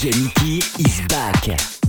DJ Mickey is back.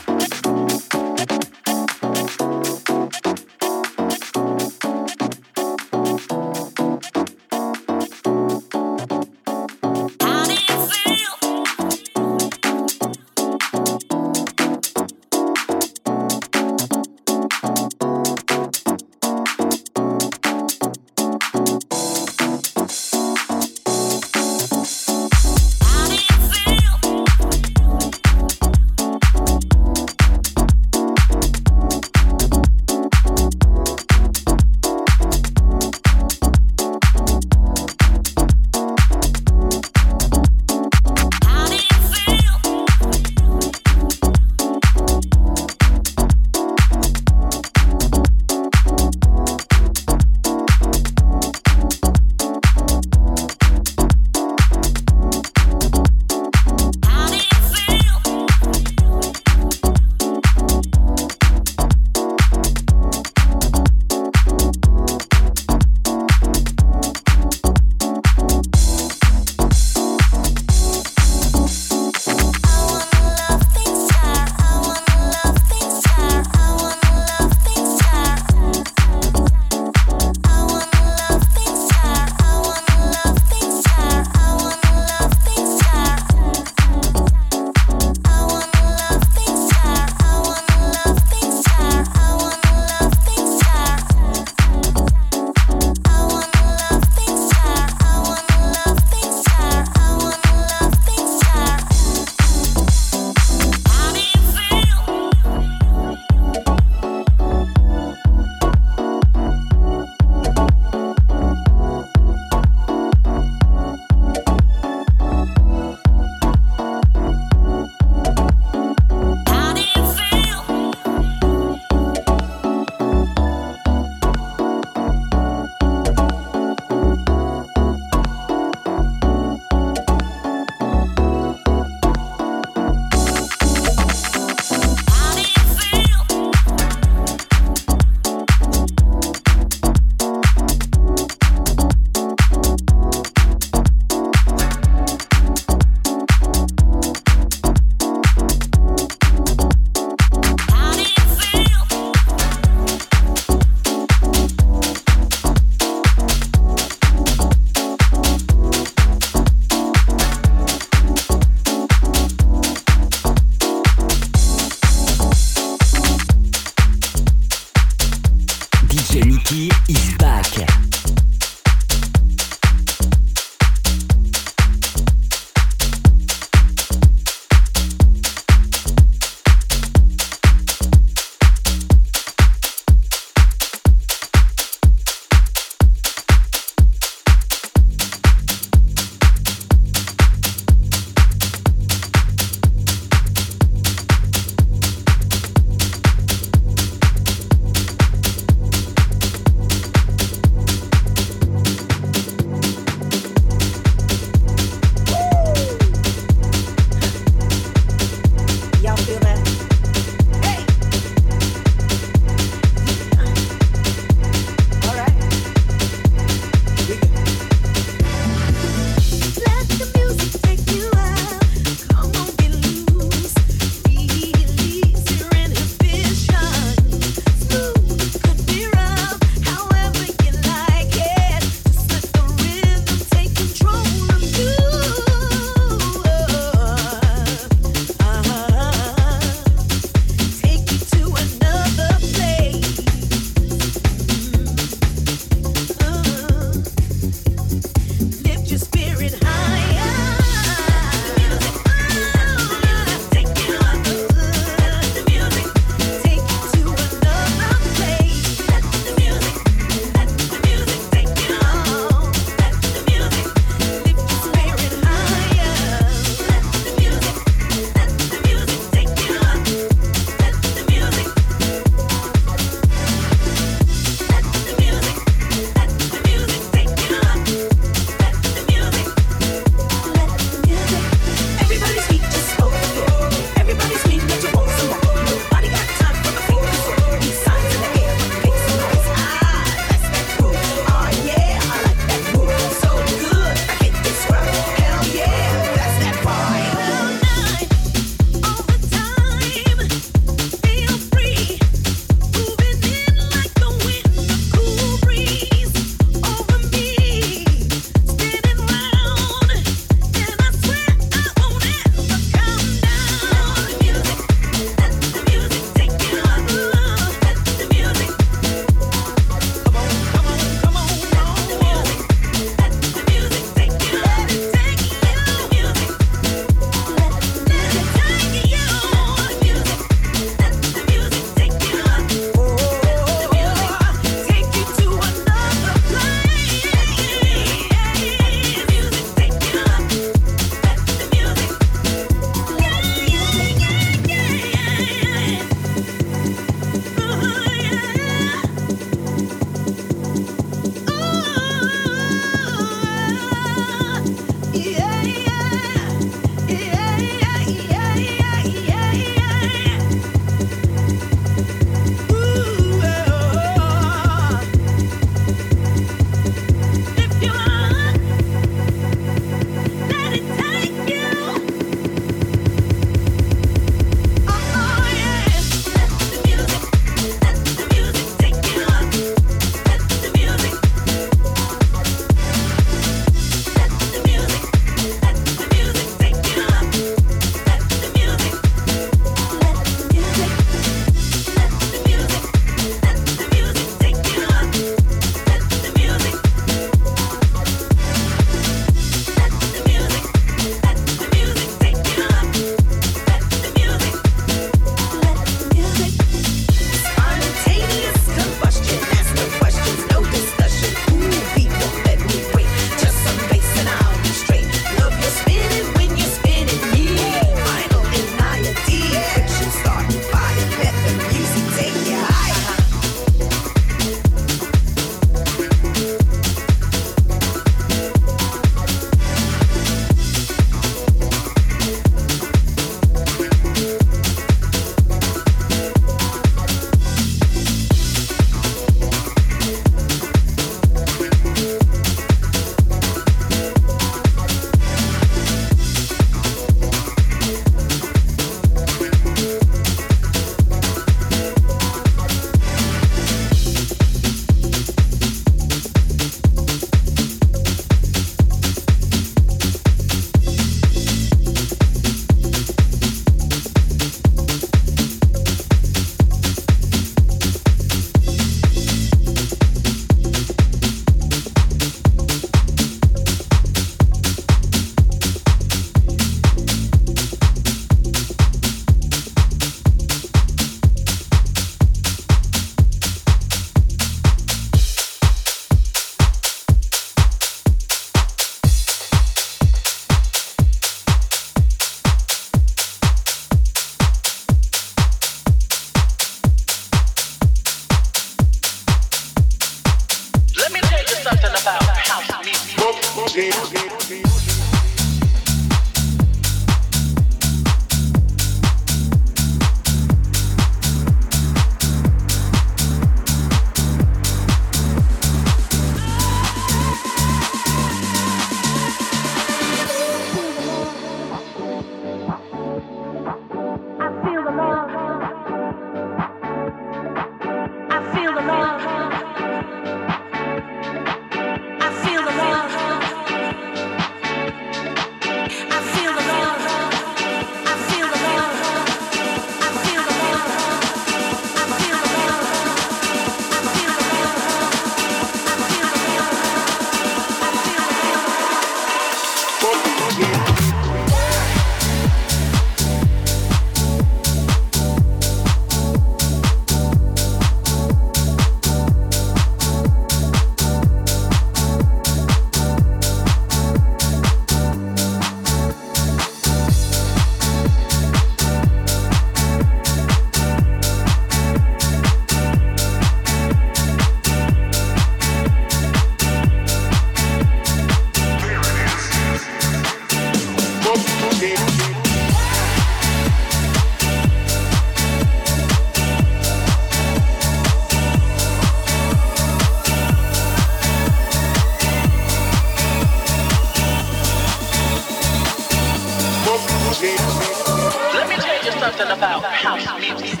something about house music.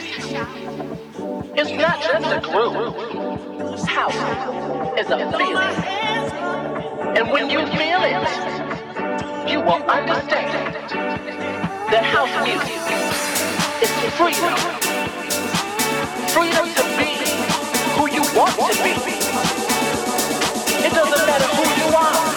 It's not just a groove. House is a feeling. And when you feel it, you will understand that house music is freedom. Freedom to be who you want to be. It doesn't matter who you are.